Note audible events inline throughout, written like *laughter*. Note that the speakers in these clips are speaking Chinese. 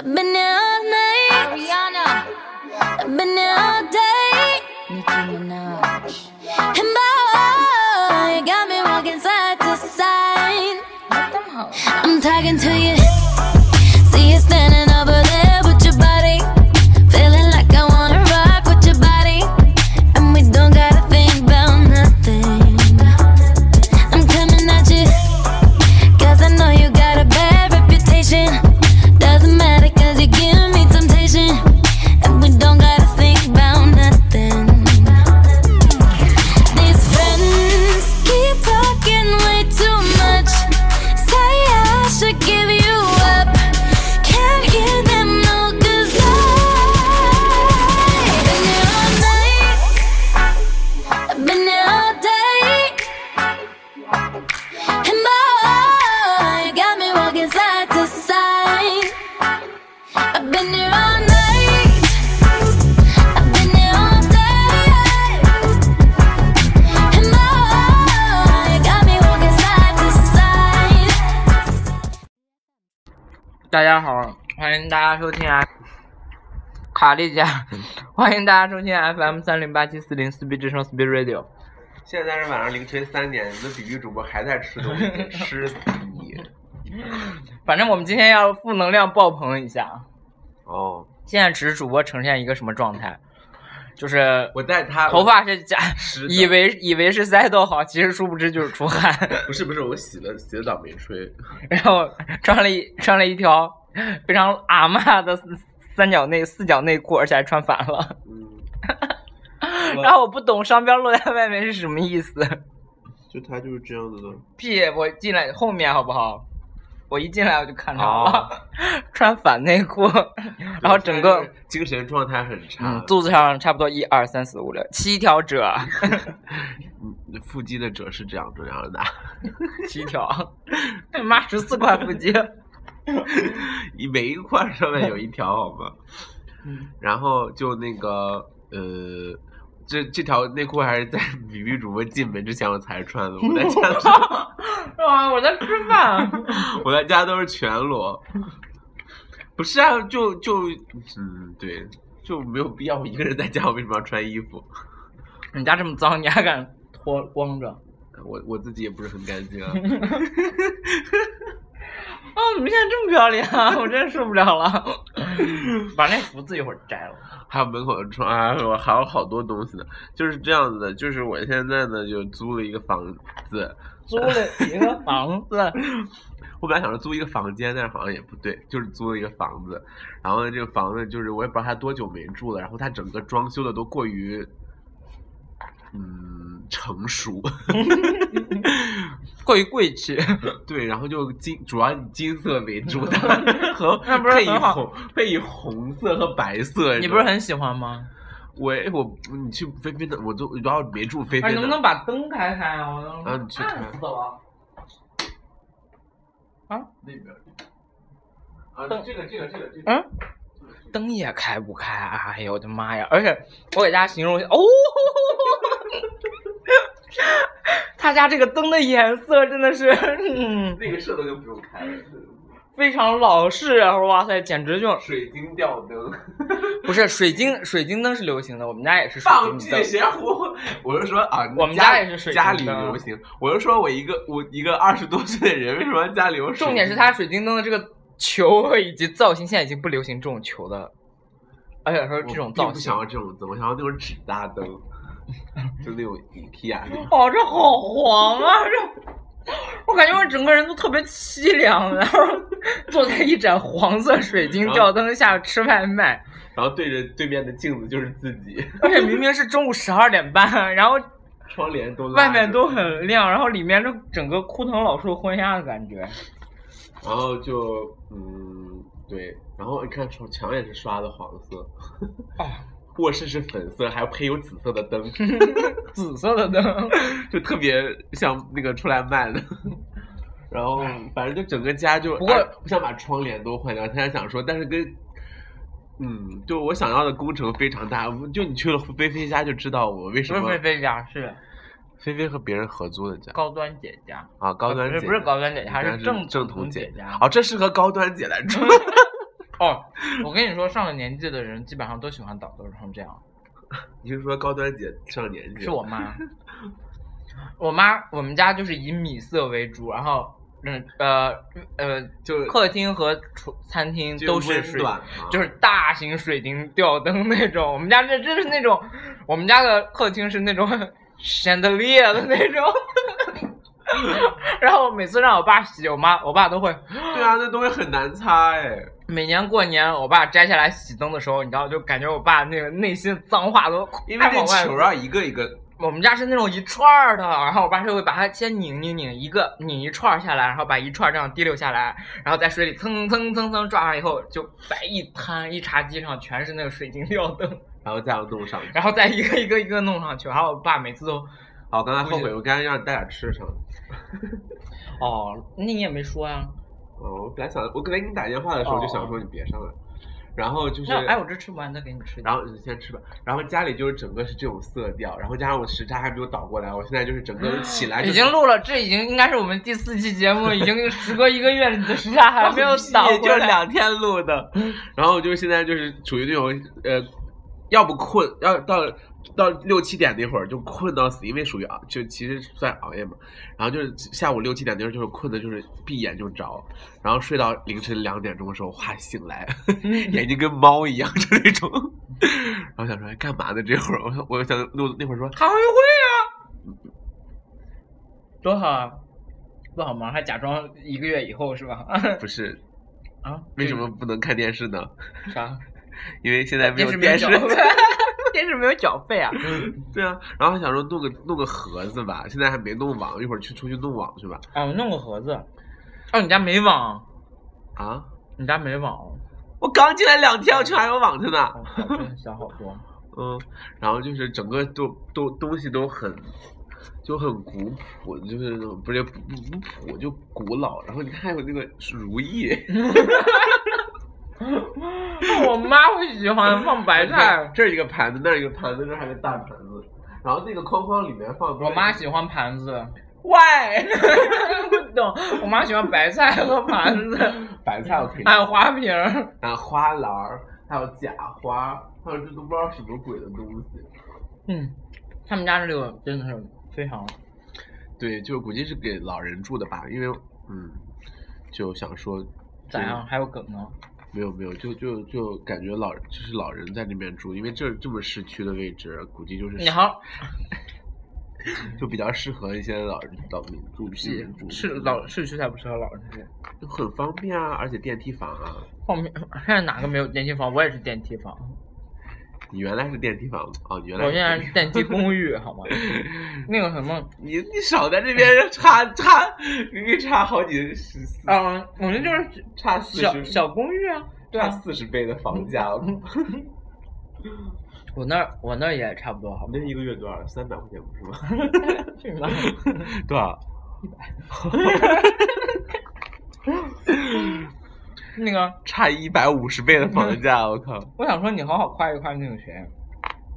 I've been here all night. Ariana, I've been here all day. Nicki Minaj. And boy, you got me walking side to side. Let them hoes. I'm talking to you 卡利家，欢迎大家收听 FM 三零八七四零四 B 之声 Speed Radio。现在是晚上凌晨三点，你的比喻主播还在吃东西，吃死你！反正我们今天要负能量爆棚一下。哦，现在只是主播呈现一个什么状态，就是我带他头发是假湿，以为以为是塞豆好，其实殊不知就是出汗，不是不是，我洗了洗了澡没吹。然后穿了一穿了一条非常阿嬷的三角内四角内裤，而且还穿反了。嗯，*laughs* 然后我不懂商标露在外面是什么意思。就他就是这样子的。屁！我进来后面好不好？我一进来我就看到哦了，*laughs* 穿反内裤，然后整个精神状态很差嗯，肚子上差不多一二三四五六七条褶，*laughs* 嗯腹肌的褶是这样这样的，七条，妈十四块腹肌。*laughs* 一每一块上面有一条，好吗？嗯然后就那个呃，这这条内裤还是在 *laughs* 比比主播进门之前我才穿的，我在家是啊！*laughs* 我在吃饭。我在家都是全裸。不是啊，就就嗯，对，就没有必要。我一个人在家，我为什么要穿衣服？你家这么脏，你还敢脱光着？我我自己也不是很干净啊。哦，你们现在这么不要脸啊！*laughs* 我真受不了了。*laughs* 把那福字一会儿摘了。还有门口的窗，还有还有好多东西呢。就是这样子的，就是我现在呢就租了一个房子，租了一个房子，*laughs* 我本来想着租一个房间，但是好像也不对，就是租了一个房子。然后呢，这个房子就是我也不知道它多久没住了，然后它整个装修的都过于，嗯，成熟。*laughs* 过于贵气。*laughs* 对，然后就金主要以金色为主的，*laughs* 和配以红配以红色和白色。你不是很喜欢吗？我我你去菲菲的，我就然后没住菲哎，菲的。能不能把灯开开啊？我都啊你去看暗死了。啊，那边？啊，这个这个这个这个。嗯，灯也开不开，哎呦我的妈呀！而且我给大家形容一下，哦，*laughs* 他家这个灯的颜色真的是，嗯，那个射灯就不用开了，非常老式啊！哇塞，简直就水晶吊灯。不是水晶，水晶灯是流行的，我们家也是水放屁！邪乎。我是说啊，我们家家也是水晶灯家里灯流行。我是说我一个我一个二十多岁的人，为什么家里有水？重点是它水晶灯的这个球以及造型，现在已经不流行这种球的，而且说这种造型并不想，要这种灯，我想要那种纸搭灯，*laughs* 就那种那种。哦，这好黄啊！这我感觉我整个人都特别凄凉，然后坐在一盏黄色水晶吊灯下吃外卖，然后对着对面的镜子就是自己，而且明明是中午十二点半，然后窗帘都外面都很亮，然后里面就整个枯藤老树昏鸦的感觉。然后就嗯对，然后你看墙墙也是刷的黄色，*laughs* 哦，卧室是粉色，还配有紫色的灯，*laughs* 紫色的灯，就特别像那个出来卖的。然后反正就整个家就，不过哎我想把窗帘都换掉。现在想说，但是跟，嗯，就我想要的工程非常大。就你去了菲菲家就知道我为什么不是菲菲家，是菲菲和别人合租的家高端姐家。啊，高端姐不是不是高端姐家，是正正统姐家。哦，这适合高端姐来住。*laughs* 哦，我跟你说，上了年纪的人基本上都喜欢导致成这样。你是说高端姐上了年纪？是我妈，我妈我们家就是以米色为主，然后嗯呃呃，就客厅和厨餐厅都是水，就是大型水晶吊灯那种。我们家这真是那种，我们家的客厅是那种 *laughs* chandelier 的那种。*laughs* 然后每次让我爸洗，我妈我爸都会对啊，那东西很难擦哎。每年过年，我爸摘下来洗灯的时候，你知道，就感觉我爸那个内心脏话都因为那往外球啊，一个一个，我们家是那种一串儿的，然后我爸就会把它先拧拧拧一个拧一串儿下来，然后把一串儿这样滴溜下来，然后在水里蹭蹭蹭蹭抓上以后，就摆一摊，一茶几上全是那个水晶吊灯，然后再要弄上去。然后再一个一个一个弄上去，然后我爸每次都，哦，刚才后悔，我刚才让你带点吃的上来。哦，那你也没说呀？哦，我本来想，我本来给你打电话的时候就想说你别上来，然后就是，那哎，我这吃不完再给你吃。然后你先吃吧。然后家里就是整个是这种色调，然后加上我时差还没有倒过来，我现在就是整个人起来、就是、已经录了，这已经应该是我们第四期节目，已经时隔一个月了，你的时差还没有倒也就过来。*laughs* 两天录的。然后就是现在就是处于那种呃，要不困，要到到六七点那会儿就困到死，因为属于熬，就其实算熬夜嘛。然后就是下午六七点那会儿就是困的，就是闭眼就着，然后睡到凌晨两点钟的时候，哗醒来，*laughs* 眼睛跟猫一样，就那种。然后想说哎干嘛呢？这会儿我我想那那会儿说开会啊，多好啊，不好吗？还假装一个月以后是吧？*laughs* 不是，啊？为什么不能看电视呢？啥？因为现在没电有电视。*laughs* 电视没有缴费啊？对啊，然后还想说弄个弄个盒子吧，现在还没弄网，一会儿去出去弄网去吧。啊，我弄个盒子。哦，你家没网？啊，你家没网？我刚进来两天，我去还有网去呢。想，好多。*laughs* 嗯，然后就是整个都都东西都很就很古朴，就是不是不不朴就古老。然后你看还有那个如意，*laughs* *laughs* 我妈会喜欢放白菜，这儿一个盘子，那儿一个盘子，这儿还有个大盘子。然后那个框框里面放我妈喜欢盘子。喂，不懂，我妈喜欢白菜和盘子，*laughs* 白菜我可以，还有花瓶儿。然后花篮儿，还有假花，还有这都不知道什么鬼的东西。嗯，他们家这个真的是非常对，就估计是给老人住的吧，因为嗯，就想说咋样？还有梗呢？没有没有，就就就感觉老就是老人在那边住，因为这这么市区的位置，估计就是你好，就比较适合一些老人老民住居民住，是老市区才不适合老人住。就很方便啊，而且电梯房啊。后面现在哪个没有电梯房？我也是电梯房，你原来是电梯房哦，你原来我现在是电梯公寓，*laughs* 好吗？那个什么，*laughs* 你你少在这边差差，明明差好几十，嗯，我们就是差四十，小小公寓啊。对差啊，四十倍的房 *laughs* 价，我那儿我那儿也差不多，好吗？那一个月多少？三百块钱不是吗？去你妈！多少？那个，差一百五十倍的房价，我靠！我想说你好好夸一夸那个谁，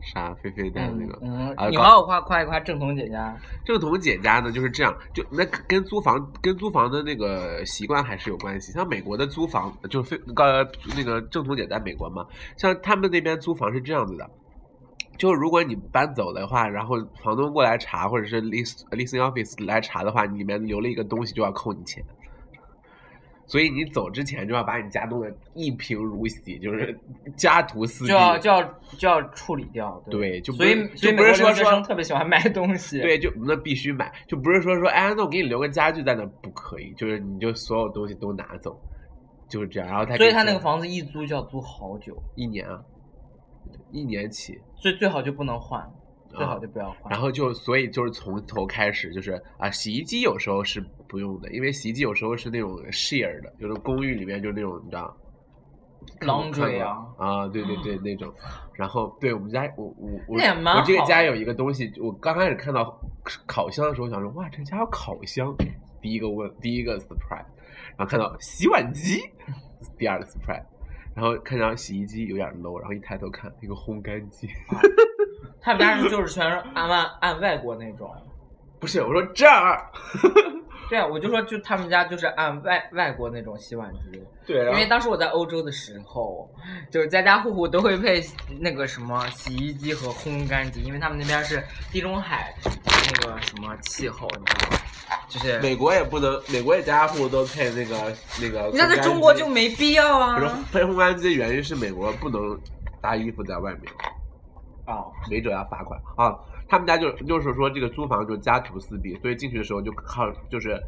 啥？菲菲带的那个，嗯啊，你好好夸夸一夸正统姐家。正统姐家呢就是这样，就那跟租房跟租房的那个习惯还是有关系。像美国的租房，就是非呃那个正统姐在美国嘛，像他们那边租房是这样子的，就如果你搬走的话，然后房东过来查，或者是 lease leasing office 来查的话，你里面留了一个东西就要扣你钱。所以你走之前就要把你家弄得一贫如洗，就是家徒四壁。就要就要就要处理掉，对，就不所以是所以就不是说说特别喜欢买东西，对，就那必须买，就不是说说，哎，那我给你留个家具在那，不可以，就是你就所有东西都拿走，就是这样。然后他所以他那个房子一租就要租好久，一年啊，一年起，所以最好就不能换，最好啊就不要换。然后就所以就是从头开始，就是啊，洗衣机有时候是不用的，因为洗衣机有时候是那种 share 的，就是公寓里面就是那种你知道。看过 Laundry 啊啊，对对对，那种，然后对我们家我我我我这个家有一个东西，我刚开始看到烤箱的时候，想说哇，这家有烤箱，第一个问第一个 surprise，然后看到洗碗机，第二个 surprise，然后看到洗衣机有点 low，然后一抬头看一个烘干机，*laughs* 他们家是就是全是按外按外国那种，不是我说这儿，*laughs* 对啊，我就说就他们家就是按外外国那种洗碗机，对，因为当时我在欧洲的时候，就是家家户户都会配那个什么洗衣机和烘干机，因为他们那边是地中海那个什么气候，你知道吗？就是美国也不能，美国也家家户户都配那个那个。你像在中国就没必要啊不。是配烘干机的原因是美国不能搭衣服在外面，哦，违者要罚款啊。他们家就就是说这个租房就家徒四壁，所以进去的时候就靠就是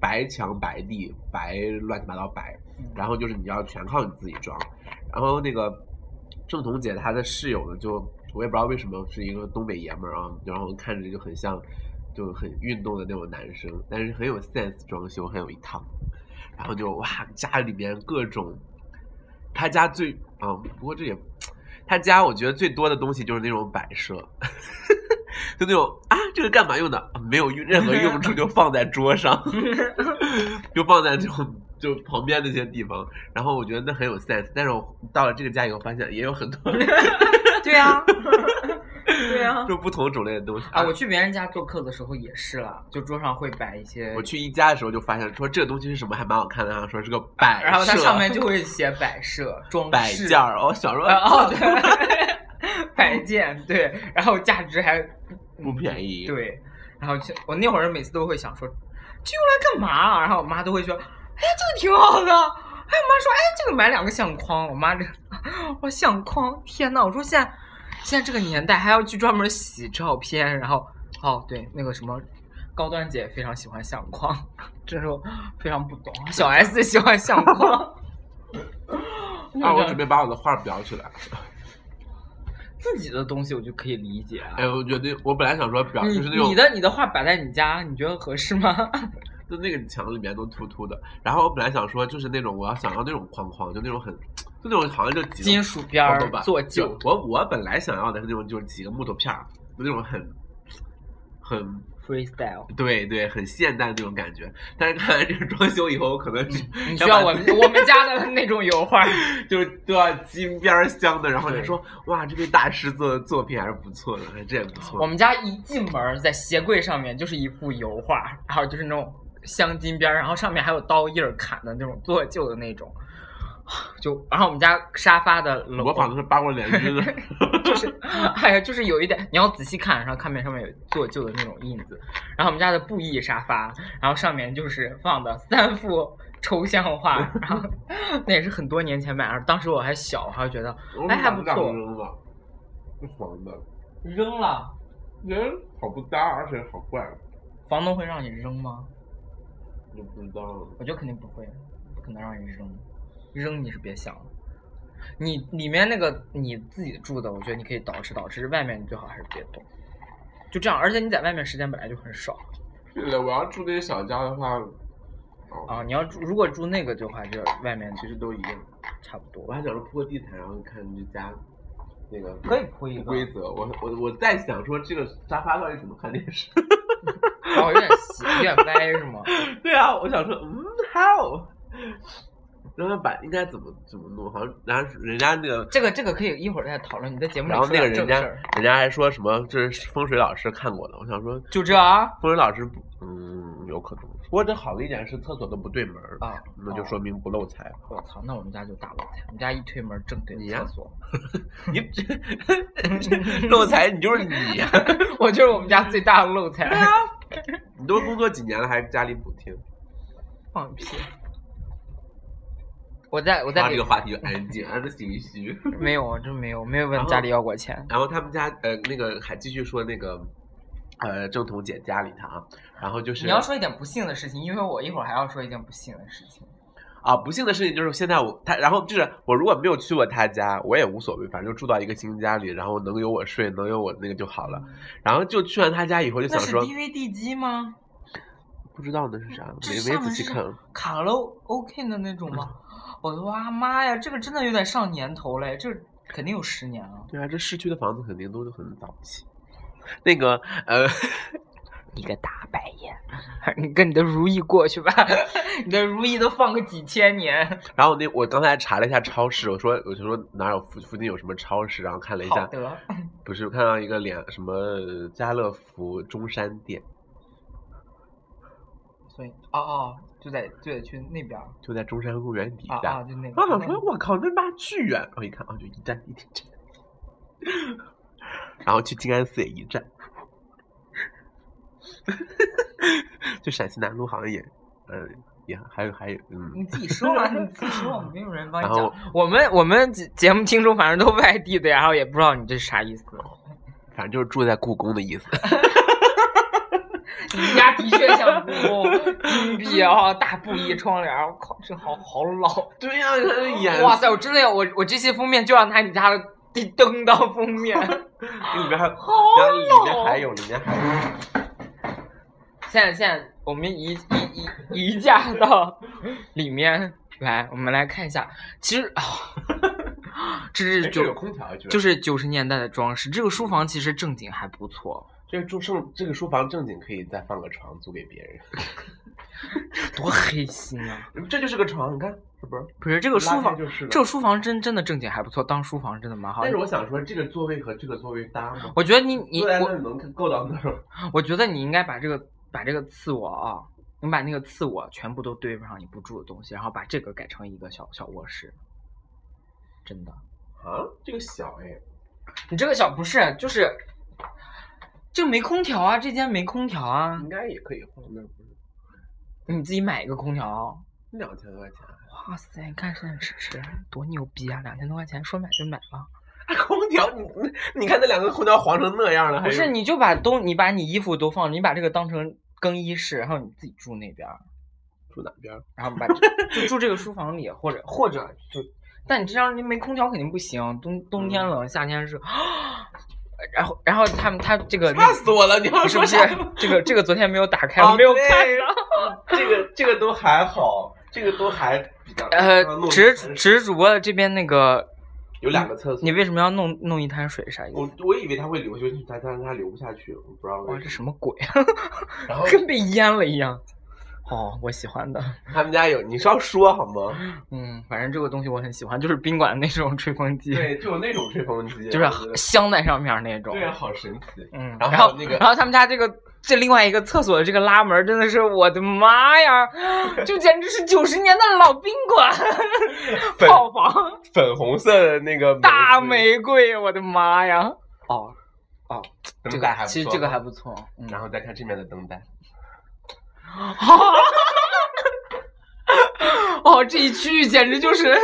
白墙白地白乱七八糟白，然后就是你要全靠你自己装。然后那个郑彤姐她的室友呢，就我也不知道为什么是一个东北爷们儿啊，然后看着就很像就很运动的那种男生，但是很有 sense，装修很有一套。然后就哇，家里面各种，他家最啊、不过这也他家我觉得最多的东西就是那种摆设，*laughs* 就那种啊，这个干嘛用的？啊没有用任何用处，就放在桌上，*laughs* 就放在这种就旁边那些地方。然后我觉得那很有 sense，但是我到了这个家以后，发现也有很多 *laughs* 对呀、对呀、*laughs* 就不同种类的东西啊，我去别人家做客的时候也是啦，就桌上会摆一些，我去一家的时候就发现，说这个东西是什么，还蛮好看的啊，说是个摆设，然后它上面就会写摆设、装摆件儿。我小时候呃哦，对，*laughs* 摆件对，然后价值还不便宜，对，然后就我那会儿每次都会想说，这用来干嘛啊？然后我妈都会说，哎，这个挺好的。哎，我妈说，哎，这个买两个相框。我妈这，*laughs* 我相框，天呐，我说现在现在这个年代还要去专门洗照片，然后哦，对，那个什么。高端姐非常喜欢相框，这时候非常不懂。小 *laughs* S 喜欢相框，*laughs* 啊，我准备把我的画裱起来。自己的东西我就可以理解啊。哎，我觉得我本来想说裱，就是那种你的你的画摆在你家，你觉得合适吗？*laughs* 就那个墙里面都秃秃的。然后我本来想说，就是那种我要想要那种框框，就那种很，就那种好像就几金属边儿做旧我我本来想要的是那种，就是几个木头片儿，就那种很很 freestyle。对对，很现代的那种感觉。但是看完这个装修以后，我可能是 *laughs* 你需要我想把自己我们家的那种油画，*laughs* 就都要金边儿镶的，然后对就说哇，这位大师做的作品还是不错的，哎这也不错。我们家一进门儿在鞋柜上面就是一幅油画，然后就是那种镶金边儿，然后上面还有刀印儿砍的那种做旧的那种。就然后我们家沙发的楼模仿的是八国联军的，*laughs* *laughs* 就是，哎呀，就是有一点，你要仔细看，然后看面上面有做旧的那种印子。然后我们家的布艺沙发，然后上面就是放的三幅抽象画，然后 *laughs* 那也是很多年前买的，当时我还小，还觉得哎还不错，扔了，是黄的，扔了。人好不搭，而且好怪，房东会让你扔吗？我不知道。我觉得肯定不会，不可能让你扔，扔你是别想了。你里面那个你自己住的，我觉得你可以捯饬捯饬，外面你最好还是别动。就这样，而且你在外面时间本来就很少对的，我要住那些小家的话，啊。你要住，如果住那个的话，就外面其实都一样。差不多我。还想着铺个地毯，然后看这家那个可以铺一个规则。我我我在想说这个沙发到底怎么看电视？哦，有点斜，有点歪是吗？*laughs* 对啊，我想说，嗯，how？然后把应该怎么怎么弄？好像然后人家那个，这个这个可以一会儿再讨论。你在节目里然后那个人家人家还说什么这是风水老师看过的，我想说就这啊风水老师不嗯有可能。不过这好的一点是厕所都不对门儿，啊，那就说明不漏财。我操，那我们家就大漏财，我们家一推门正对厕所，*laughs* 你这漏财你就是你呀、*laughs* 我就是我们家最大的漏财。你都工作几年了还家里补贴？放屁！我在我在这个话题就安静，安的心虚。*laughs* 没有，真没有，没有问家里要过钱。然后他们家呃那个还继续说那个呃正统姐家里头啊，然后就是你要说一点不幸的事情，因为我一会儿还要说一件不幸的事情。啊不幸的事情就是现在我他然后就是我如果没有去过他家，我也无所谓，反正就住到一个新家里，然后能有我睡，能有我那个就好了。然后就去完他家以后就想说，DVD 机吗？不知道那是啥，没没仔细看。卡拉 OK 的那种吗？我的哇妈呀，这个真的有点上年头嘞，这肯定有十年了。对啊，这市区的房子肯定都是很早期。那个呃，*laughs* 你个大白眼，*laughs* 你跟你的如意过去吧，*laughs* 你的如意都放个几千年。然后那我刚才查了一下超市，我说我就说哪有附附近有什么超市，然后看了一下，不是看到一个脸什么家乐福中山店，所以哦哦，就在就得去那边就在中山公园底啊啊，站。就那个。我说，我靠，那妈巨远！我一看，啊，就一站一地站。然后去静安寺也一站。*laughs* 就陕西南路好像也，呃，也还有还有，嗯，你自己说吧，你自己说，没有人帮你讲。我们我们节节目听众反正都外地的，然后也不知道你这是啥意思。反正就是住在故宫的意思。*laughs* 你家的确像故宫，金碧啊，大布艺窗帘，我靠，这好好老。对呀、你看那颜哇塞，我真的要我我这些封面就让他你家的地灯当封面。*laughs* 里面还，好然后里面还有，里面还有。现在现在我们移移移移驾到里面来，我们来看一下。其实啊，*laughs* 这是九就是九十年代的装饰。这个书房其实正经还不错，这个住正这个书房正经可以再放个床租给别人，*laughs* 多黑心啊！*laughs* 这就是个床，你看是不是？不是这个书房，就是这个书房真真的正经还不错，当书房真的蛮好但。是我想说，这个座位和这个座位搭吗？我觉得你你坐在那我儿能够到那儿。我觉得你应该把这个把这个次卧啊，你把那个次卧全部都堆上你不住的东西，然后把这个改成一个小小卧室。真的，啊，这个小哎，你这个小不是就是这个没空调啊，这间没空调啊，应该也可以放那儿，不是？你自己买一个空调。两千多块钱，哇塞，你看现在吃吃多牛逼啊！两千多块钱说买就买了。空调，你你你看那两个空调黄成那样了，还有不是，你就把东你把你衣服都放，你把这个当成更衣室，然后你自己住那边儿。住哪边儿？然后把就住这个书房里，或者或者就，但你这样你没空调肯定不行，冬冬天冷，夏天热。*gasps* 然后然后他们他这个吓死我了！你要是不是？这个这个昨天没有打开，没有对看到。*laughs* 这个这个都还好，这个都还比较呃刚弄，只一滩只是主播的这边那个，有两个厕所。你为什么要弄弄一滩水？啥意我思？我我以为它会流下去，但但是它流不下去，我不知道哇，为什这什么鬼。然后 *laughs* 跟被淹了一样。哦，我喜欢的。他们家有，你稍说好吗？*laughs* 嗯，反正这个东西我很喜欢，就是宾馆那种吹风机，对，就有那种吹风机，就是镶在上面那种。对，好神奇。嗯，然后那个然后他们家这个这另外一个厕所的这个拉门，真的是我的妈呀，*laughs* 就简直是九十年代的老宾馆，粉 *laughs* 泡房粉红色的那个大玫玫瑰，我的妈呀！哦哦，这个灯带还不错其实这个还不错，嗯，然后再看这面的灯带，*laughs* 哦，这一区域简直就是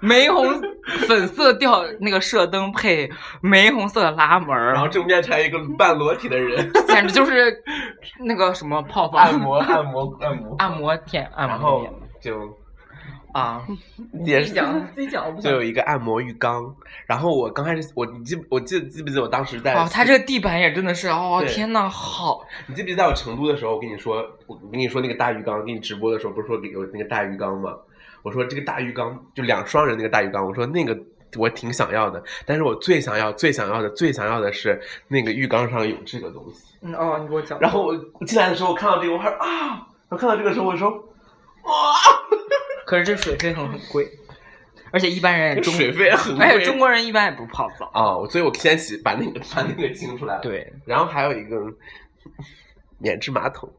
玫红粉色调那个射灯配玫红色的拉门儿，然后正面站一个半裸体的人，*laughs* 简直就是那个什么泡泡按摩按摩按摩按摩店按然后摩店就啊，*laughs* 也是。讲自己讲，我不想。就有一个按摩浴缸，然后我刚开始我你记我记得记不记得我当时在哦，它这个地板也真的是哦，天呐，好。你记不记得在我成都的时候，我跟你说，我跟你说那个大浴缸，给你直播的时候不是说有那个大浴缸吗？我说这个大浴缸就两双人那个大浴缸，我说那个我挺想要的，但是我最想要、最想要的、最想要的是那个浴缸上有这个东西。嗯哦，你给我讲，然后我我进来的时候，我看到这个，我还啊，我看到这个时候，我说哇，可是这水费很很贵，而且一般人也中，水费很贵。而且中国人一般也不泡澡，啊、所以我先洗把那个把那个清出来了。，对，然后还有一个免治马桶。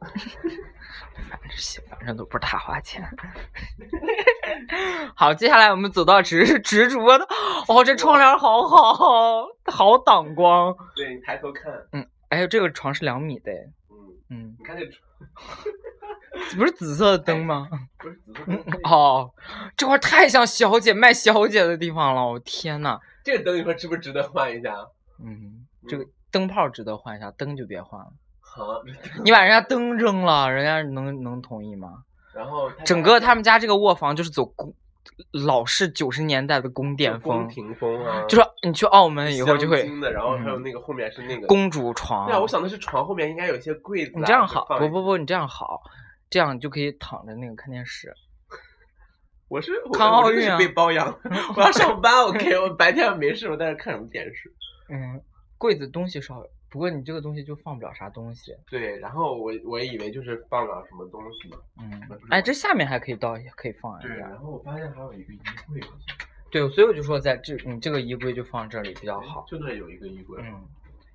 反 *laughs* 正洗反正都不是太花钱。*laughs* 好，接下来我们走到直直主播的，哦，这窗帘好好，好挡光。对你抬头看，嗯哎呦，这个床是两米的，嗯，嗯，你看这不是紫色的灯吗？*laughs* 不是紫色嗯灯，哦，这块儿太像小姐卖小姐的地方了，我天呐。这个灯你说值不值得换一下？嗯，这个灯泡值得换一下，灯就别换了。好，你把人家灯扔了，人家能能同意吗？然后整个他们家这个卧房就是走宫老式九十年代的宫殿风宫风，廷风啊，就是你去澳门以后就会的，然后还有嗯那个后面是那个公主床。对啊，我想的是床后面应该有一些柜子啊。你这样好，不不不，你这样好，这样就可以躺着那个看电视。我是我看奥运啊被包养，我要上班，OK，我白天没事，我在这看什么电视？*laughs* 嗯，柜子东西少，不过你这个东西就放不了啥东西。对，然后我我以为就是放了什么东西嘛，嗯哎，这下面还可以倒，可以放一对，然后我发现还有一个衣柜，对，所以我就说在这，你这个衣柜就放这里比较好。就那有一个衣柜，嗯，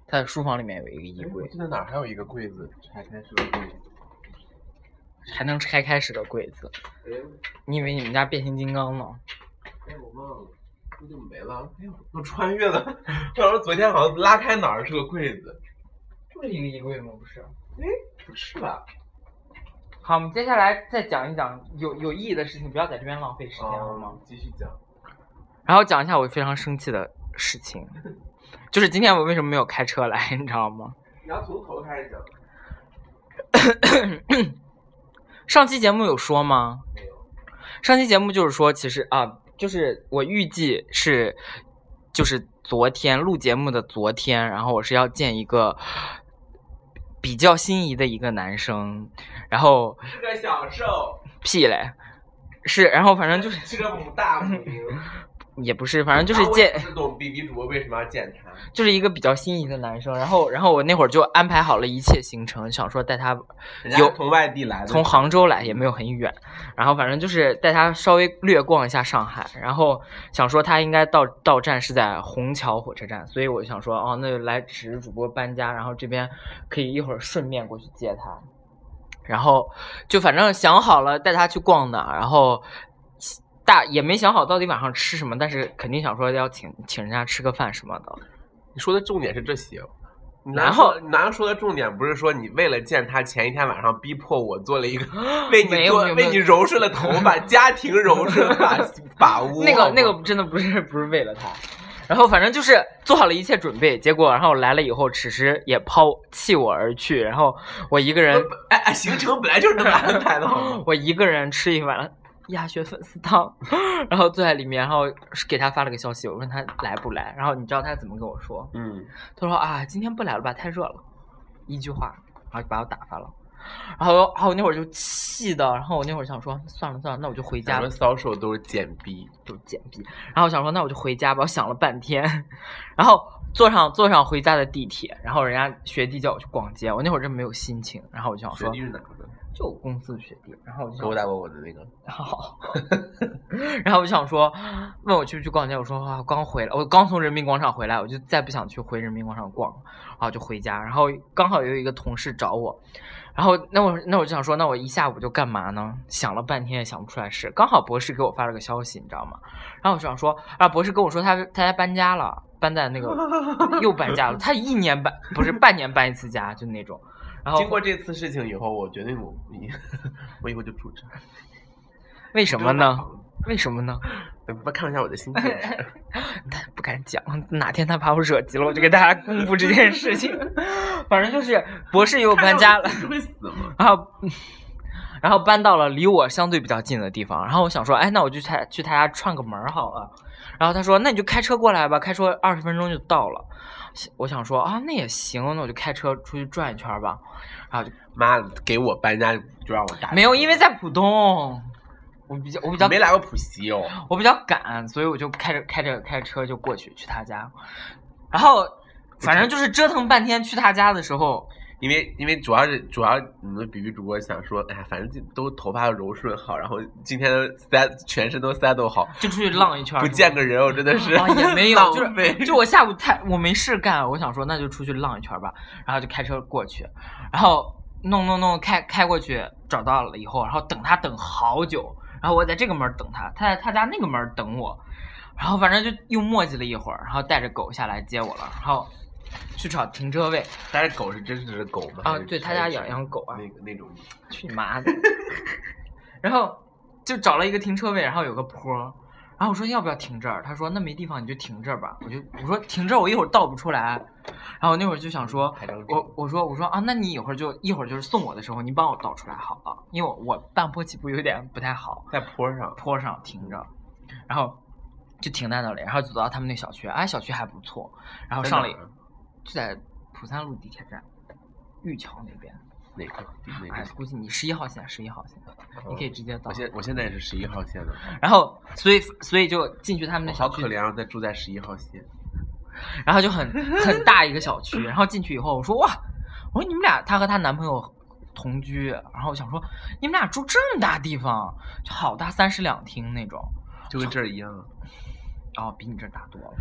他的书房里面有一个衣哎我柜。记得哪儿还有一个柜子，拆开是个柜子，还能拆开是个柜子。哎，你以为你们家变形金刚呢？哎，我忘了，这就没了。哎呦，都穿越了。我想说昨天好像拉开哪儿是个柜子，就是一个衣柜吗？不是。哎不是吧？好，我们接下来再讲一讲有有意义的事情，不要在这边浪费时间，好吗？哦，继续讲。然后讲一下我非常生气的事情，*laughs* 就是今天我为什么没有开车来，你知道吗？你要从头开始讲。*laughs* 上期节目有说吗？没有。上期节目就是说，其实啊，就是我预计是，就是昨天录节目的昨天，然后我是要见一个比较心仪的一个男生，然后是个享受，屁嘞，是，然后反正就是是个母大母零。*laughs* 也不是，反正就是见不懂 B B 主播为什么要见他。就是一个比较心仪的男生，然后然后我那会儿就安排好了一切行程，想说带他有从外地来的，从杭州来也没有很远，然后反正就是带他稍微略逛一下上海，然后想说他应该到到站是在虹桥火车站，所以我就想说哦，那就来只是主播搬家，然后这边可以一会儿顺便过去接他，然后就反正想好了带他去逛的，然后。大也没想好到底晚上吃什么，但是肯定想说要请请人家吃个饭什么的。你说的重点是这些。然后说你刚刚说的重点不是说你为了见他前一天晚上逼迫我做了一个为你做为你柔顺了头发 *laughs* 家庭柔顺发发屋那个那个真的不是不是为了他，然后反正就是做好了一切准备，结果然后来了以后，此时也抛弃我而去，然后我一个人，哎哎行程本来就是这么安排的？*laughs* 我一个人吃一碗 *laughs* 鸭血粉丝汤，然后坐在里面，然后给他发了个消息，我问他来不来，然后你知道他怎么跟我说？嗯，他说啊，今天不来了吧，太热了，一句话，然后就把我打发了。然后，然后我那会儿就气的，然后我那会儿想说，算了算了，那我就回家吧咱们。骚手都是贱逼，都是贱逼。然后我想说，那我就回家吧。我想了半天，然后坐上坐上回家的地铁，然后人家学弟叫我去逛街，我那会儿真没有心情。然后我就想说学弟，是哪个？就我公司的学弟。然后我就想勾搭过我的那个。*laughs* 好，然后我就想说，问我去不去逛街，我说啊，刚回来，我刚从人民广场回来，我就再不想去回人民广场逛了，然后就回家。然后刚好有一个同事找我，然后那我那我就想说，那我一下午就干嘛呢？想了半天也想不出来事。刚好博士给我发了个消息，你知道吗？然后我就想说，啊，博士跟我说他他家搬家了，搬在那个 *laughs* 又搬家了，他一年搬不是半年搬一次家，就那种。然后经过这次事情以后，我决定我以 *laughs* 我以后就住这儿。为什么呢？为什么呢？不看一下我的心情。*laughs* 他不敢讲，哪天他把我惹急了，我就给大家公布这件事情。反正就是博士又搬家了，你会死吗？*laughs* 然后，然后搬到了离我相对比较近的地方。然后我想说，哎，那我就去他去他家串个门好了。然后他说，那你就开车过来吧，开车二十分钟就到了。我想说啊，那也行，那我就开车出去转一圈吧。然后就妈的，给我搬家就让我打。没有，因为在浦东，我比较我比较没来过浦西哦。我比较赶，所以我就开着开着开着车就过去去他家，然后反正就是折腾半天去他家的时候，因为因为主要是主要你们比比主播想说，哎，反正都头发柔顺好，然后今天塞全身都塞都好，就出去浪一圈，不见个人，我真的 *laughs* 是啊也没有，就是就我下午太我没事干，我想说那就出去浪一圈吧，然后就开车过去，然后弄弄弄开开过去找到了以后，然后等他等好久，然后我在这个门等他，他在他家那个门等我，然后反正就又磨叽了一会儿，然后带着狗下来接我了，然后去找停车位，但是狗是真实的狗吗？啊对他家养养狗啊。那个那种。去你妈的！*laughs* 然后就找了一个停车位，然后有个坡。儿，然后我说要不要停这儿？他说那没地方你就停这儿吧。我就我说停这儿我一会儿倒不出来，然后那会儿就想说，我我说我说啊，那你一会儿就一会儿就是送我的时候，你帮我倒出来好了，因为我我半坡起步有点不太好，在坡上，坡上停着，然后就停在那里，然后走到他们那小区，哎，小区还不错，然后上了就在浦三路地铁站，玉桥那边。哪个哪个？，哎估计你十一号线，十一号线，你可以直接到我。现我现在也是十一号线的，然后，所以所以就进去他们那小区，好可怜啊，在住在十一号线。然后就很很大一个小区，然后进去以后，我说哇，我说你们俩，她和她男朋友同居，然后我想说你们俩住这么大地方，就好大三室两厅那种，就跟这儿一样，哦，比你这大多了。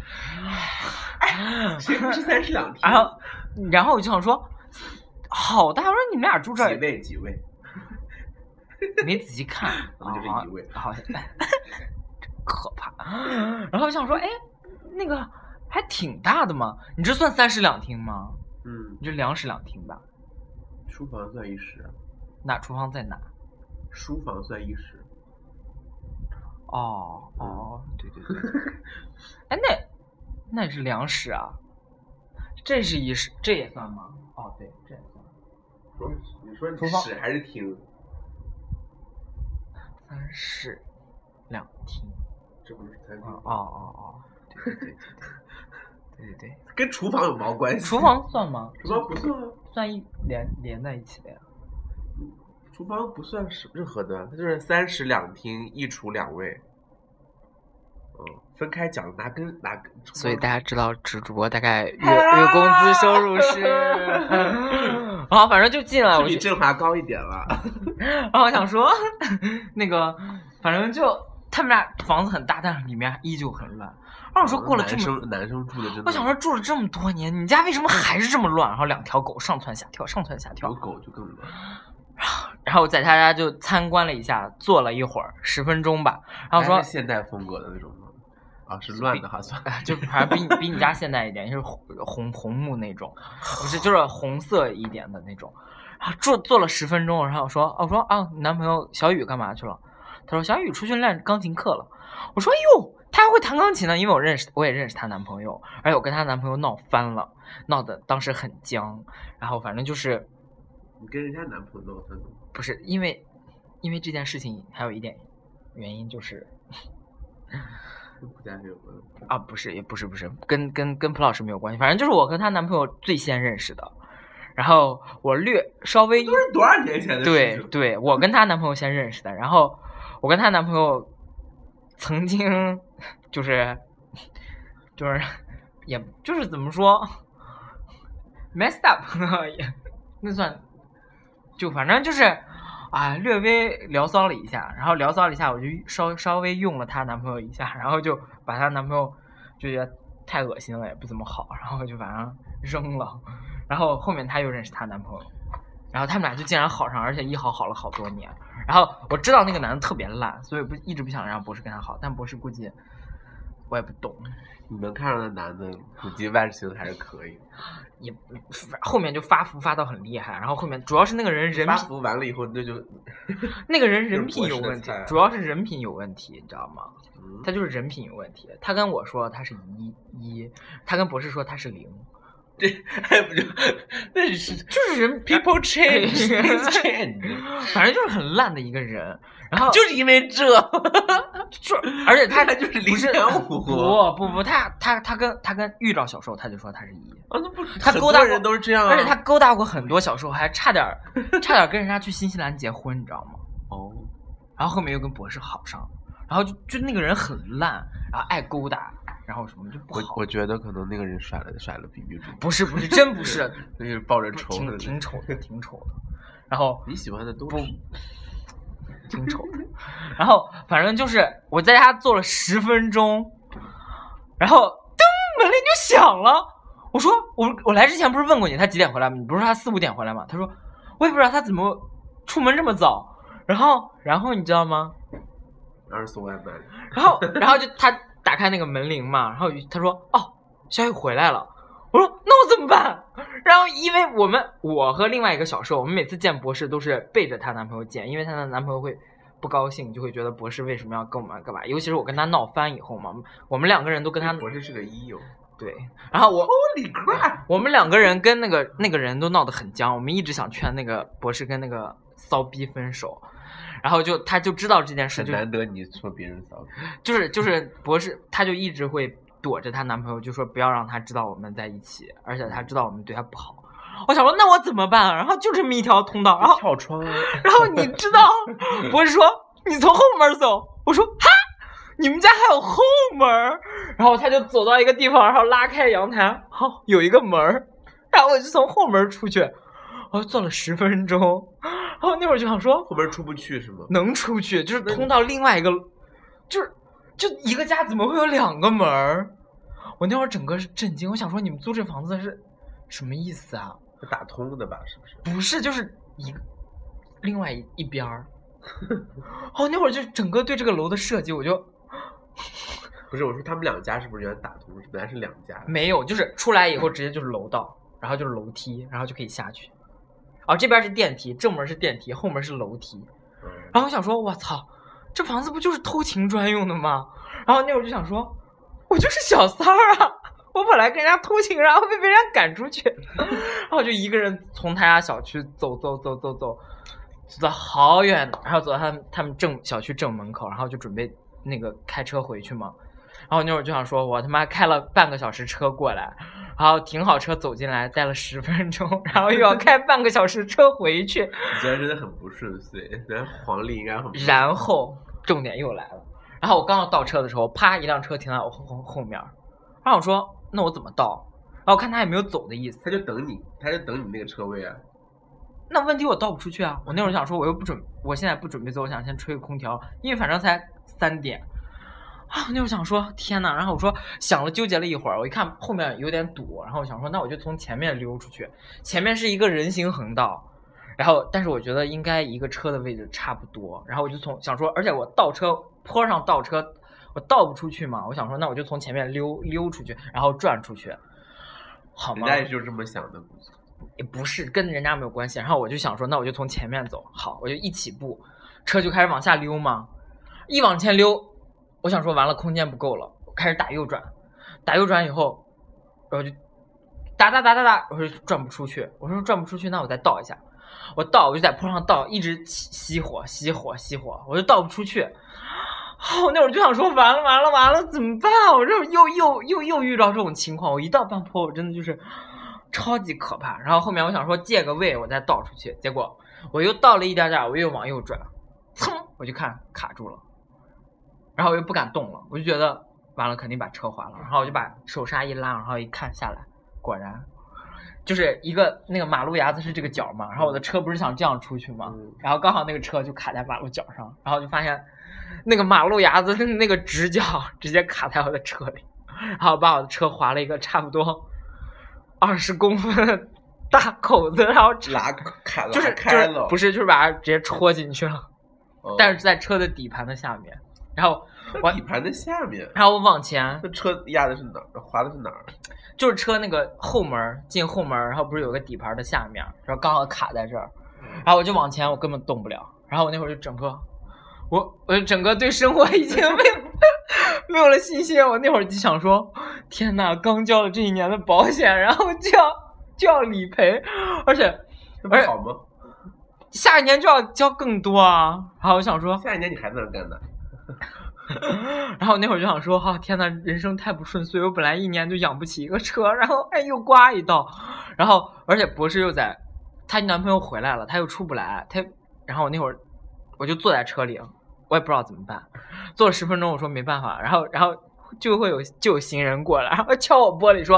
*laughs* 谁不是三室两厅？然后，然后我就想说，好大，我说你们俩住这儿，几位几位？没仔细看，*laughs* 我们就是啊一位好 *laughs* 可怕。然后我想说，哎，那个还挺大的嘛，你这算三室两厅吗？嗯，你这两室两厅吧？书房算一室，那厨房在哪？书房算一室。哦哦，对对对，*laughs* 哎，那那也是两室啊，这是一室，这也算吗？哦，对，这也算。说你说厨房室还是厅？三室两厅。这不是餐厅哦，哦哦哦，对对对对对对对 *laughs* 跟厨房有毛关，系？厨房算吗？厨房不算啊，算一连连在一起的呀。厨房不算是任何的，它就是三室两厅，一厨两卫。嗯，分开讲拿跟哪跟，所以大家知道直主播大概月月工资收入是，*laughs* 啊，反正就进来，我比振华高一点了。*laughs* 然后我想说，*laughs* 那个反正就他们俩房子很大，但是里面依旧很乱。然后我说过了这么，男生男生住的真的，我想说住了这么多年，你家为什么还是这么乱？然后两条狗上蹿下跳，上蹿下跳有。狗就更乱。然后我在他家就参观了一下，坐了一会儿，十分钟吧。然后说是，现代风格的那种吗？啊，是乱的哈，算。哎 *laughs* 就反正比你比你家现代一点，就是红红红木那种，不是就是红色一点的那种。然后坐坐了十分钟，然后我说我说啊，你男朋友小雨干嘛去了？他说小雨出去练钢琴课了。我说哟，她还会弹钢琴呢，因为我认识我也认识她男朋友，而且我跟她男朋友闹翻了，闹得当时很僵。然后反正就是你跟人家男朋友闹翻了？不是因为因为这件事情还有一点原因就是？*laughs* 啊，不是，也不是，不是，跟跟跟蒲老师没有关系，反正就是我和她男朋友最先认识的，然后我略稍微都是多少年前的事情？对对，我跟她男朋友先认识的，然后我跟她男朋友曾经就是就是也就是怎么说 *laughs* messed up 也那算就反正就是啊略微聊骚了一下，然后聊骚了一下，我就稍稍微用了她男朋友一下，然后就把她男朋友就觉得太恶心了，也不怎么好，然后就反正扔了，然后后面她又认识她男朋友。然后他们俩就竟然好上，而且一好好了好多年。然后我知道那个男的特别烂，所以不一直不想让博士跟他好，但博士估计我也不懂，你能看上的男的，估计外形还是可以。也后面就发福发到很厉害。然后后面主要是那个人人发，福完了以后，那就 *laughs* 那个人人品有问题主要是人品有问题，你知道吗？嗯他就是人品有问题。他跟我说他是一一，他跟博士说他是零，*laughs* 这还不就那是就是人 people *laughs* change things change，反正就是很烂的一个人。然后就是因为这，*laughs* 就而且他他就是不是0.5不不不，他他他跟他跟遇到小时候他就说他是一，啊，那不他勾搭人都是这样啊，而且他勾搭过很多小时候，还差点差点跟人家去新西兰结婚，你知道吗？哦，然后后面又跟博士好上，然后就就那个人很烂，然后爱勾搭，然后什么就不好。我我觉得可能那个人甩了甩了 B B 猪，不是不是真不是，*laughs* 那就是抱着仇挺恨的。挺丑的，挺 *laughs* 丑的。然后你喜欢的都不是挺丑的。然后反正就是我在家坐了十分钟，然后噔门铃就响了。我说我我来之前不是问过你他几点回来吗？你不是说他四五点回来吗？他说我也不知道他怎么出门这么早。然后然后你知道吗？让人送外卖，然后 *laughs* 然后就他打开那个门铃嘛，然后他说哦，小雨回来了。我说那我怎么办？然后因为我们我和另外一个小受，我们每次见博士都是背着她男朋友见，因为她的男朋友会不高兴，就会觉得博士为什么要跟我们干嘛？尤其是我跟他闹翻以后嘛，我们两个人都跟他博士是个一友对，然后我，Holy crap！我们两个人跟那个那个人都闹得很僵，我们一直想劝那个博士跟那个骚逼分手，然后就他就知道这件事，就很难得你说别人骚逼，就是就是博士，他就一直会躲着她男朋友，就说不要让他知道我们在一起，而且他知道我们对他不好。我想说，那我怎么办？然后就这么一条通道，然后跳窗啊，*laughs* 然后你知道，*laughs* 不是说你从后门走，我说哈，你们家还有后门？然后他就走到一个地方，然后拉开阳台，好、有一个门儿，然后我就从后门出去，我坐了十分钟，然后那会儿就想说，后门出不去是吗？能出去，就是通到另外一个，就是就一个家怎么会有两个门儿？我那会儿整个是震惊，我想说你们租这房子是什么意思啊？是打通的吧？是不是？不是，就是一个另外一一边儿 *laughs* 哦，那会儿就整个对这个楼的设计，我就 *laughs* 不是我说他们两家是不是原来打通？本来是两家。没有，就是出来以后直接就是楼道，然后就是楼梯，然后就可以下去。哦，这边是电梯，正门是电梯，后门是楼梯。嗯然后我想说，我操，这房子不就是偷情专用的吗？然后那会儿就想说，我就是小三儿啊，我本来跟人家偷情，然后被别人赶出去，*laughs* 然后就一个人从他家小区走走走走走，走到好远，然后走到他们他们正小区正门口，然后就准备那个开车回去嘛。然后那会儿就想说，我他妈开了半个小时车过来，然后停好车走进来，待了十分钟，然后又要 *laughs* 开半个小时车回去，你觉得真的很不顺遂，人黄历应该很。然后重点又来了，然后我刚要倒车的时候，啪，一辆车停在我后后后面儿，然后我说那我怎么倒？然后我看他也没有走的意思，他就等你，他就等你那个车位啊。那问题我倒不出去啊！我那会儿想说我又不准，我现在不准备走，我想先吹个空调，因为反正才三点。啊，那我想说天呐，然后我说想了纠结了一会儿，我一看后面有点堵，然后我想说那我就从前面溜出去，前面是一个人行横道，然后但是我觉得应该一个车的位置差不多，然后我就从想说，而且我倒车坡上倒车，我倒不出去嘛，我想说那我就从前面溜溜出去，然后转出去，好吗？人家也就是这么想的。也不是跟人家没有关系。然后我就想说，那我就从前面走。好，我就一起步，车就开始往下溜嘛。一往前溜，我想说完了，空间不够了，我开始打右转。打右转以后，然后就打打打打打，我说转不出去。我说转不出去，那我再倒一下。我倒，我就在坡上倒，一直起熄火，熄火，熄火，我就倒不出去。哦，那会儿就想说，完了完了完了，怎么办？我这又又又又遇到这种情况，我一到半坡，我真的就是超级可怕。然后后面我想说借个位，我再倒出去，结果我又倒了一点点，我又往右转，噌，我就看卡住了，然后我又不敢动了，我就觉得完了，肯定把车划了。然后我就把手刹一拉，然后一看下来，果然就是一个那个马路牙子是这个角嘛，然后我的车不是想这样出去嘛，嗯然后刚好那个车就卡在马路角上，然后就发现那个马路牙子的那个直角直接卡在我的车里，然后把我的车划了一个差不多二十公分的大口子，然后拉开就是开了，就是不是就是把它直接戳进去了，嗯？但是在车的底盘的下面，然后我底盘的下面，然后我往前那车压的是哪儿？滑的是哪儿？*sniffs* 就是车那个后门儿进后门儿，然后不是有个底盘的下面，然后刚好卡在这儿，然后我就往前，我根本动不了，然后我那会儿就整个，我我整个对生活已经没有 *laughs* 没有了信心，我那会儿就想说，天呐，刚交了这一年的保险，然后就要就要理赔，而且而且这不好吗？下一年就要交更多啊，然后我想说，下一年你还在那儿干呢？*laughs* 然后那会儿就想说，哈、天呐，人生太不顺遂，我本来一年就养不起一个车，然后哎又刮一道，然后而且博士又在，她男朋友回来了，她又出不来，她，然后我那会儿我就坐在车里，我也不知道怎么办，坐了十分钟，我说没办法，然后然后就会有就有行人过来，然后敲我玻璃说，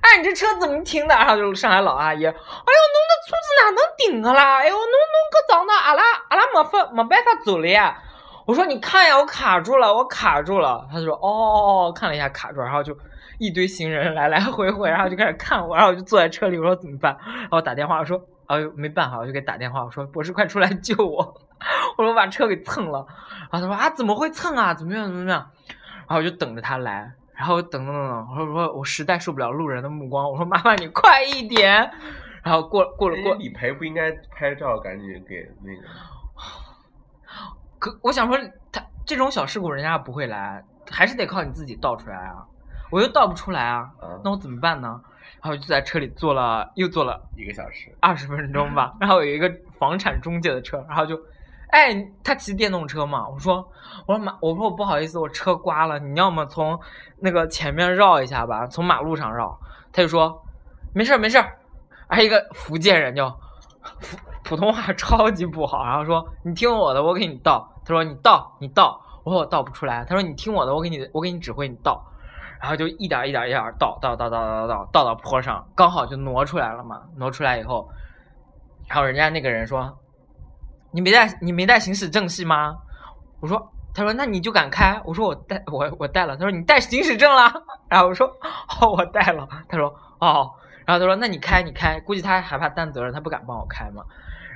哎你这车怎么停的？然后就上海老阿姨，哎呦侬那车子哪能停的啦？哎呦侬侬搿撞的阿拉阿拉没法没办法走了呀。我说你看呀，我卡住了，我卡住了。他就说哦哦哦，看了一下卡住，然后就一堆行人来来回回，然后就开始看我，然后我就坐在车里，我说怎么办？然后打电话，我说哎呦没办法，我就给打电话，我说博士快出来救我，我说我把车给蹭了。然后他说啊怎么会蹭啊？怎么样怎么样？然后我就等着他来，然后等等等等，我说我说我实在受不了路人的目光，我说麻烦你快一点。然后过过了过，理赔不应该拍照赶紧给那个？可我想说，他这种小事故人家不会来，还是得靠你自己倒出来啊！我又倒不出来啊，啊那我怎么办呢？然后就在车里坐了，又坐了一个小时，二十分钟吧。*laughs* 然后有一个房产中介的车，然后就，哎，他骑电动车嘛，我说，我说马，我说我不好意思，我车刮了，你要么从那个前面绕一下吧，从马路上绕。他就说，没事儿没事儿，还一个福建人叫普 *laughs* 普通话超级不好，然后说你听我的，我给你倒。他说你倒你倒，我说我倒不出来。他说你听我的，我给你我给你指挥你倒。然后就一点一点一点倒倒倒倒倒倒倒到坡上，刚好就挪出来了嘛。挪出来以后，然后人家那个人说：“你没带你没带行驶证系吗？”我说：“他说那你就敢开？”我说：“我带我我带了。”他说：“你带行驶证了？”然后我说：“哦，我带了。”他说：“哦。”然后他说：“那你开你开。”估计他害怕担责任，他不敢帮我开嘛。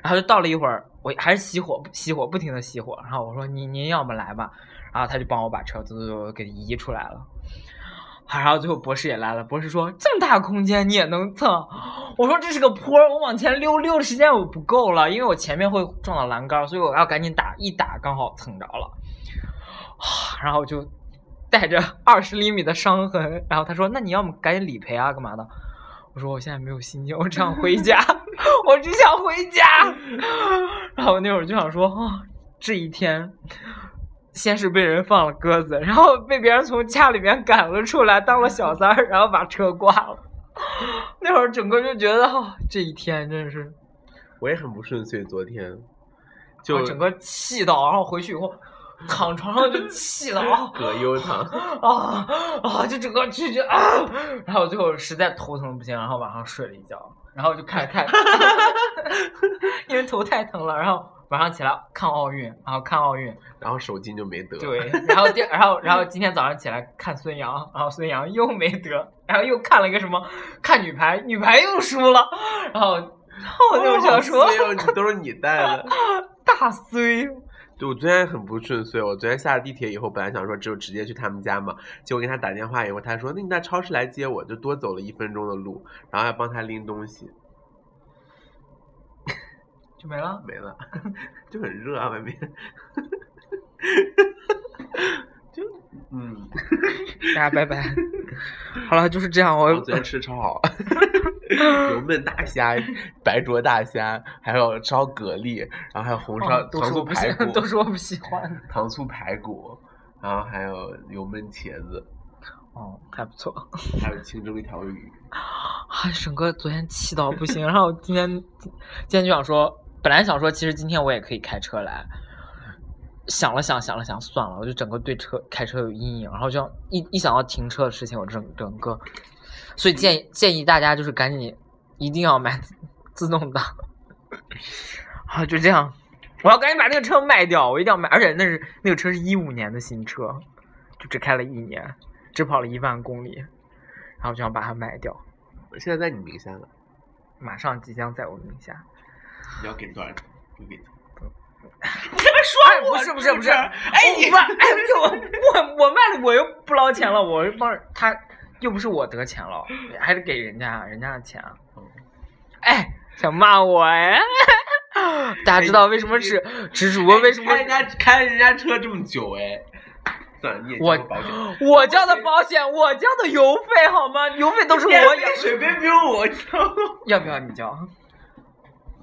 然后就到了一会儿，我还是熄火熄火，不停的熄火。然后我说您您要么来吧，然后他就帮我把车走走走给移出来了。好然后最后博士也来了，博士说这么大空间你也能蹭？我说这是个坡，我往前溜溜的时间我不够了，因为我前面会撞到栏杆，所以我要赶紧打，一打刚好蹭着了。然后就带着二十厘米的伤痕，然后他说那你要么赶紧理赔啊，干嘛的？我说我现在没有心情，我只想回家，*laughs* 我只想回家。*laughs* 然后那会儿就想说，哦，这一天，先是被人放了鸽子，然后被别人从家里面赶了出来，当了小三儿，然后把车挂了。*laughs* 那会儿整个就觉得，哦，这一天真是，我也很不顺遂，昨天就就整个气到，然后回去以后躺床上就气了啊。*laughs* 葛优躺，啊啊！就整个就就啊，然后最后实在头疼不行，然后晚上睡了一觉，然后就看看，*laughs* 因为头太疼了，然后晚上起来看奥运，然后看奥运，然后手机就没得。对，然后第然后然后今天早上起来看孙杨，然后孙杨又没得，然后又看了一个什么看女排，女排又输了，然后然后我就想说都是你带的。*laughs* 大衰，对，我昨天很不顺遂。我昨天下了地铁以后，本来想说只有直接去他们家嘛，结果给他打电话以后，他说那你到超市来接我，就多走了一分钟的路，然后还帮他拎东西，*laughs* 就没了。没了，*laughs* 就很热啊外面，就 *laughs* 嗯，*laughs* 大家拜拜。*laughs* 好了，就是这样，我我昨天吃超好，*laughs* 油焖大虾、白灼大虾，还有烧蛤蜊，然后还有红烧糖醋是我不喜排骨，都是我不喜欢。糖醋排骨，然后还有油焖茄子，哦，还不错。还有清蒸一条鱼。啊，沈哥昨天气到不行，然后今天今天就想说，本来想说其实今天我也可以开车来，想了想想了想，算了，我就整个对车开车有阴影，然后就一一想到停车的事情，我整整个，所以建议建议大家就是赶紧一定要买 *laughs* 自自动挡，好就这样，我要赶紧把那个车卖掉，我一定要卖，而且那是那个车是一五年的新车，就只开了一年，只跑了一万公里，然后就想把它卖掉。现在在你名下了，马上即将在我名下。你要给多少钱？不给。哎，不是不是不是，哎你哎我我我卖了我又不捞钱了，我帮他又不是我得钱了，还得给人家人家的钱啊。哎，想骂我哎？*laughs* 大家知道为什么是直主播为什么开人家开人家车这么久哎？我。我交的保险，我交的油费好吗？油费都是我养，水费不用我交。要不要你交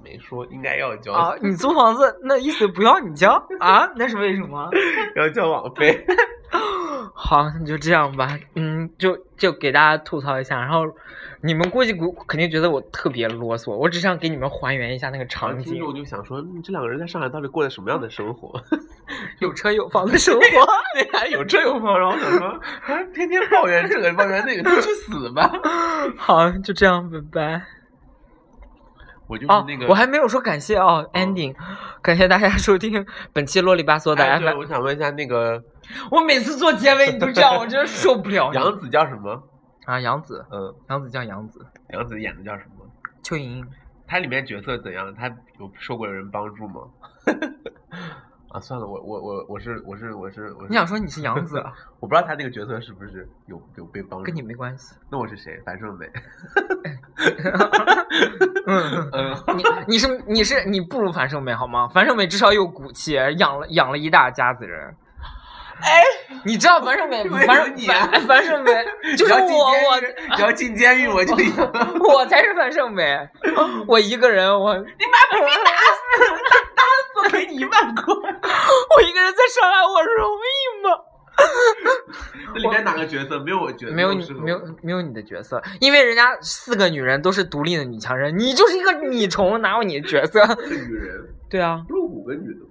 没说应该要交，啊？你租房子那意思不要你交啊？那是为什么？*laughs* 要交网费。*laughs* 好，那就这样吧。嗯，就就给大家吐槽一下，然后你们估计估肯定觉得我特别啰嗦，我只想给你们还原一下那个场景，听众就想说，嗯，这两个人在上海到底过的什么样的生活？*laughs* 有车有房的生活。对还有车有房，然后想说，啊，天天抱怨这个抱怨那个，都去死吧！好，就这样，拜拜。哦我就是那个，，我还没有说感谢哦，ending，感谢大家收听本期啰里吧嗦的，FM。我想问一下那个我每次做结尾你都这样，我真的受不了。*laughs* 杨紫叫什么？啊，杨紫，嗯，杨紫叫杨紫，杨紫演的叫什么？邱莹莹。她里面角色怎样？她有受过人帮助吗？*laughs* 啊，算了，我我我我是我是我是我是，你想说你是杨紫，啊 *laughs* 我不知道他那个角色是不是有有被帮助？跟你没关系。那我是谁？樊胜美。嗯。嗯，你你是你是你不如樊胜美好吗？樊胜美至少有骨气，养了养了一大家子人。哎，*laughs* 你知道樊胜美？为樊胜什么你啊樊樊胜美 *laughs* 就是你要进我监狱你要进监狱，我就我我才是樊胜美，我一个人我我给你一万块。*laughs* 我一个人在上海，我容易吗？*laughs* 那里面哪个角色没有我角色？没有你没有没有你的角色，因为人家四个女人都是独立的女强人，你就是一个米虫，哪有你的角色？女人，对啊，不是五个女的吗？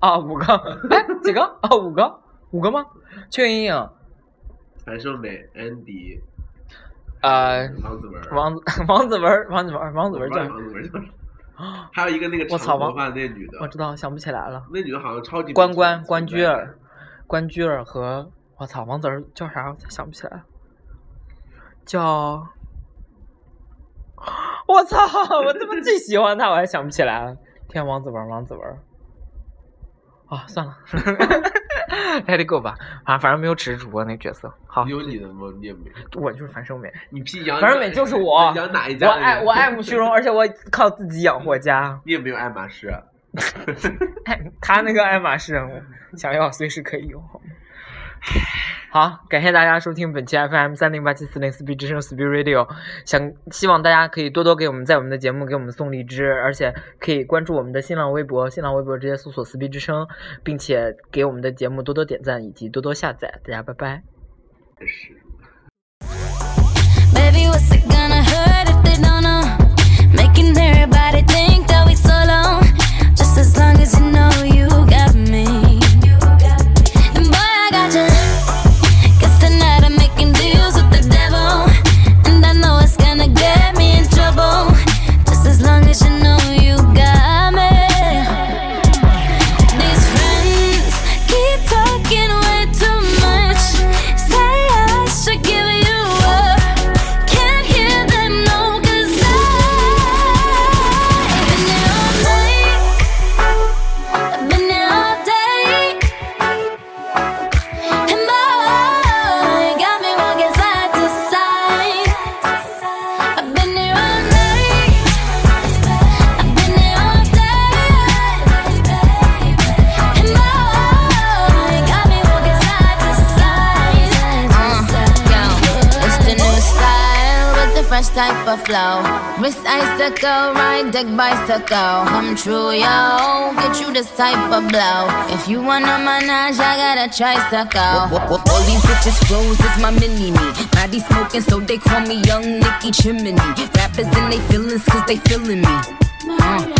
啊五个，*laughs* 哎几个？啊五个，五个吗？邱莹莹，樊胜美、Andy，、呃，王子文、王子王子文，王子文，王子文叫王子文叫什么？还有一个那个长我操王头发那女的，我知道，想不起来了。那女的好像超级关关关雎尔，关雎尔和我操王子儿叫啥？我想不起来了，叫我操！我他妈最喜欢他，我还想不起来了。天，王子文，王子文。啊，算了 *laughs* *laughs* Let it go 吧。啊，反正没有尺主播那角色。好，有你的吗？你也没，我就是樊胜美，*laughs* 你屁杨，樊胜美就是我。*laughs* 养哪一我家我？爱我爱慕虚荣，而且我靠自己养活家。你也没有爱马仕，啊他那个爱马仕，我想要随时可以有。好，感谢大家收听本期 FM 三零八七四零四 B 之声 s p e e Radio，想希望大家可以多多给我们在我们的节目给我们送荔枝，而且可以关注我们的新浪微博，新浪微博直接搜索“四 B 之声”，并且给我们的节目多多点赞以及多多下载。大家拜拜。Baby, what's it gonna hurt if they type of flow. Wrist icicle, ride deck bicycle. Come true, yo. Get you this type of blow. If you wanna manage, I got a tricycle. All these bitches flows is my mini me. Body smoking, so they call me Young Nicky Chimney. Rappers in they feelings, cause they feeling me. Uh,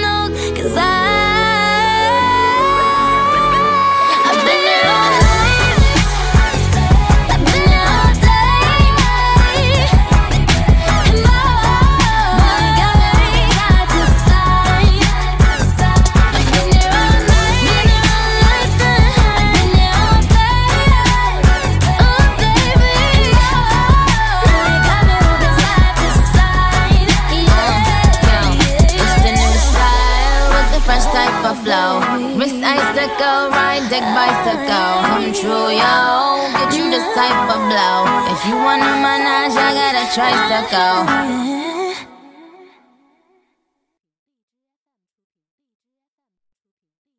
to go.